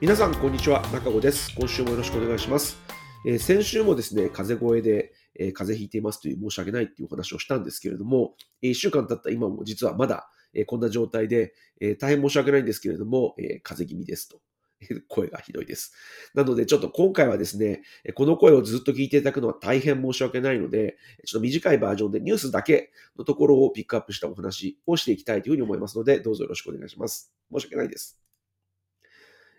皆さん、こんにちは。中子です。今週もよろしくお願いします。えー、先週もですね、風邪声で、えー、風邪ひいていますという申し訳ないっていうお話をしたんですけれども、えー、1週間経った今も実はまだ、えー、こんな状態で、え、大変申し訳ないんですけれども、え、風邪気味ですと。声がひどいです。なので、ちょっと今回はですね、この声をずっと聞いていただくのは大変申し訳ないので、ちょっと短いバージョンでニュースだけのところをピックアップしたお話をしていきたいというふうに思いますので、どうぞよろしくお願いします。申し訳ないです。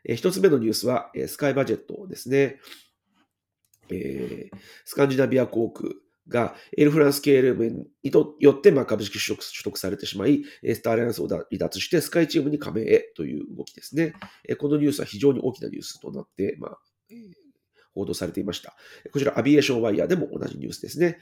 え一つ目のニュースは、スカイバジェットですね。えー、スカンジナビア航空がエルフランス KLM によってまあ株式取得取得されてしまい、スターアライアンスを離脱してスカイチームに加盟へという動きですね。このニュースは非常に大きなニュースとなって、まあ、報道されていました。こちら、アビエーションワイヤーでも同じニュースですね。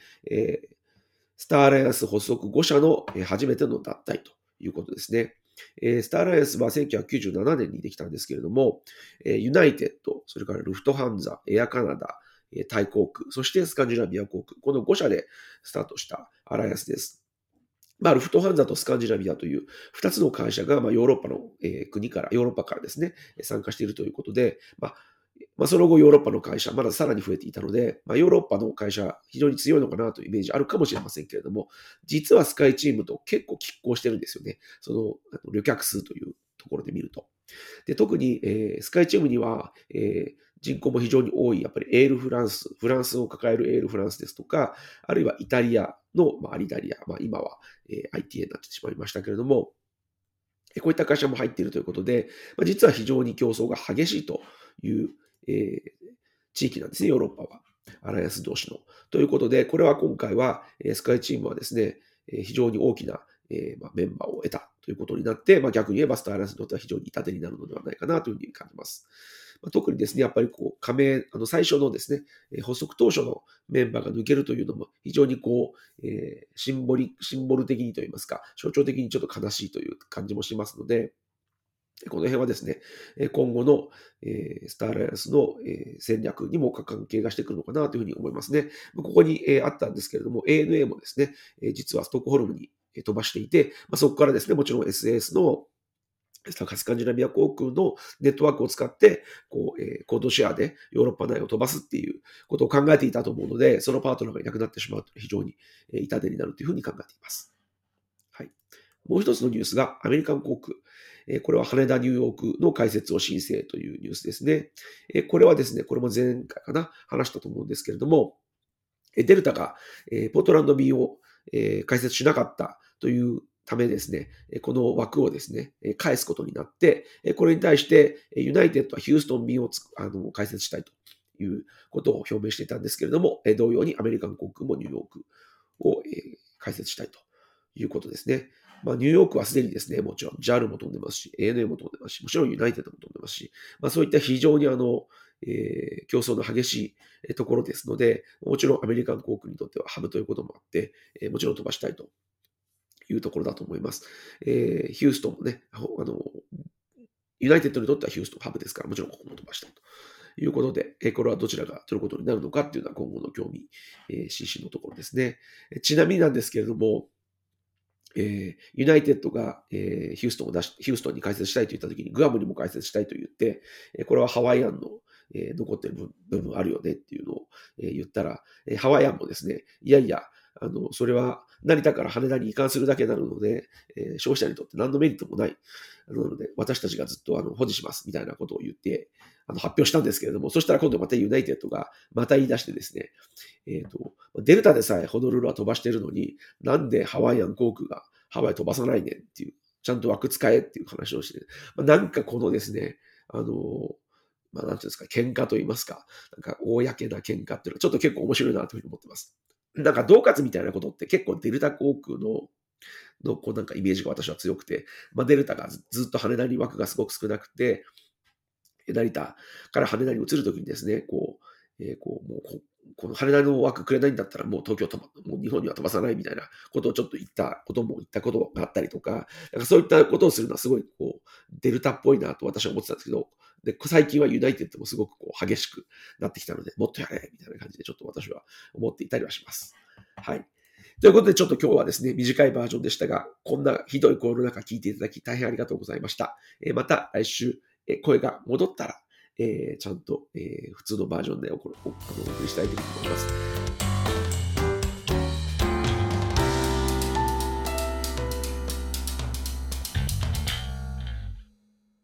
スターアライアンス発足5社の初めての脱退ということですね。えー、スターアライアンスは1997年にできたんですけれども、えー、ユナイテッド、それからルフトハンザ、エアカナダ、えー、タイ航空、そしてスカンジナビア航空、この5社でスタートしたアライアンスです。まあ、ルフトハンザとスカンジナビアという2つの会社が、まあ、ヨーロッパの、えー、国から、ヨーロッパからですね、参加しているということで、まあ、まあ、その後ヨーロッパの会社、まださらに増えていたので、まあ、ヨーロッパの会社、非常に強いのかなというイメージあるかもしれませんけれども、実はスカイチームと結構拮抗してるんですよね。そのあの旅客数というところで見ると。で特に、えー、スカイチームには、えー、人口も非常に多い、やっぱりエールフランス、フランスを抱えるエールフランスですとか、あるいはイタリアの、まあ、アリダリア、まあ、今は、えー、ITA になってしまいましたけれども、こういった会社も入っているということで、まあ、実は非常に競争が激しいというえ、地域なんですね、ヨーロッパは。アライアンス同士の。ということで、これは今回は、えスカイチームはですね、え非常に大きな、えまメンバーを得たということになって、まあ、逆に言えばスターアライアンスにとっては非常に痛手になるのではないかなというふうに感じます。ま、特にですね、やっぱりこう加盟、あの最初のですね、発足当初のメンバーが抜けるというのも非常にこう、えー、シンボリ、シンボル的にといいますか、象徴的にちょっと悲しいという感じもしますので、この辺はですね、今後のスターライアンスの戦略にも関係がしてくるのかなというふうに思いますね。ここにあったんですけれども、ANA もですね、実はストックホルムに飛ばしていて、そこからですね、もちろん SS のスカンジナビア航空のネットワークを使って、こう、えー、コードシェアでヨーロッパ内を飛ばすっていうことを考えていたと思うので、そのパートナーがいなくなってしまうと非常に痛手になるというふうに考えています。はい。もう一つのニュースがアメリカン航空。これは羽田ニューヨークの開設を申請というニュースですね。これはですね、これも前回かな、話したと思うんですけれども、デルタがポートランド便を開設しなかったというためですね、この枠をですね、返すことになって、これに対してユナイテッドはヒューストン便をあの開設したいということを表明していたんですけれども、同様にアメリカン航空もニューヨークを開設したいということですね。まあ、ニューヨークはすでにですね、もちろん JAL も飛んでますし、ANA も飛んでますし、もちろんユナイテッドも飛んでますし、まあ、そういった非常にあの、えー、競争の激しいところですので、もちろんアメリカン航空にとってはハブということもあって、えー、もちろん飛ばしたいというところだと思います。えー、ヒューストンもね、あの、ユナイテッドにとってはヒューストンハブですから、もちろんここも飛ばしたいと。いうことで、えこれはどちらが取ることになるのかっていうのは今後の興味津々のところですね。ちなみになんですけれども、えー、ユナイテッドが、えー、ヒューストンを出し、ヒューストンに解説したいと言ったときに、グアムにも解説したいと言って、えー、これはハワイアンの、えー、残ってる部分あるよねっていうのを、えー、言ったら、えー、ハワイアンもですね、いやいや、あの、それは成田から羽田に移管するだけなので、えー、消費者にとって何のメリットもない。なので、私たちがずっとあの保持しますみたいなことを言って、あの発表したんですけれども、そしたら今度またユナイテッドがまた言い出してですね、えっ、ー、と、デルタでさえホノルルは飛ばしてるのに、なんでハワイアン航空がハワイ飛ばさないねんっていう、ちゃんと枠使えっていう話をして、まあ、なんかこのですね、あの、まあ、なんていうんですか、喧嘩と言いますか、なんか、公な喧嘩っていうのは、ちょっと結構面白いなというふうに思ってます。なんか、同活みたいなことって結構デルタ航空の、の、こうなんかイメージが私は強くて、まあ、デルタがずっと羽田に枠がすごく少なくて、成田から羽田に移るときにですね、こう、えー、こう、もうこ、この羽田の枠くれないんだったらもう東京飛ば、もう日本には飛ばさないみたいなことをちょっと言ったことも言ったことがあったりとか、なんかそういったことをするのはすごいこう、デルタっぽいなと私は思ってたんですけど、で、最近はユナイテッドもすごくこう激しくなってきたので、もっとやれみたいな感じでちょっと私は思っていたりはします。はい。ということで、ちょっと今日はですね、短いバージョンでしたが、こんなひどい声の中聞いていただき大変ありがとうございました。えまた来週、え声が戻ったら、えちゃんと、え普通のバージョンでおおお送りしたいと思います。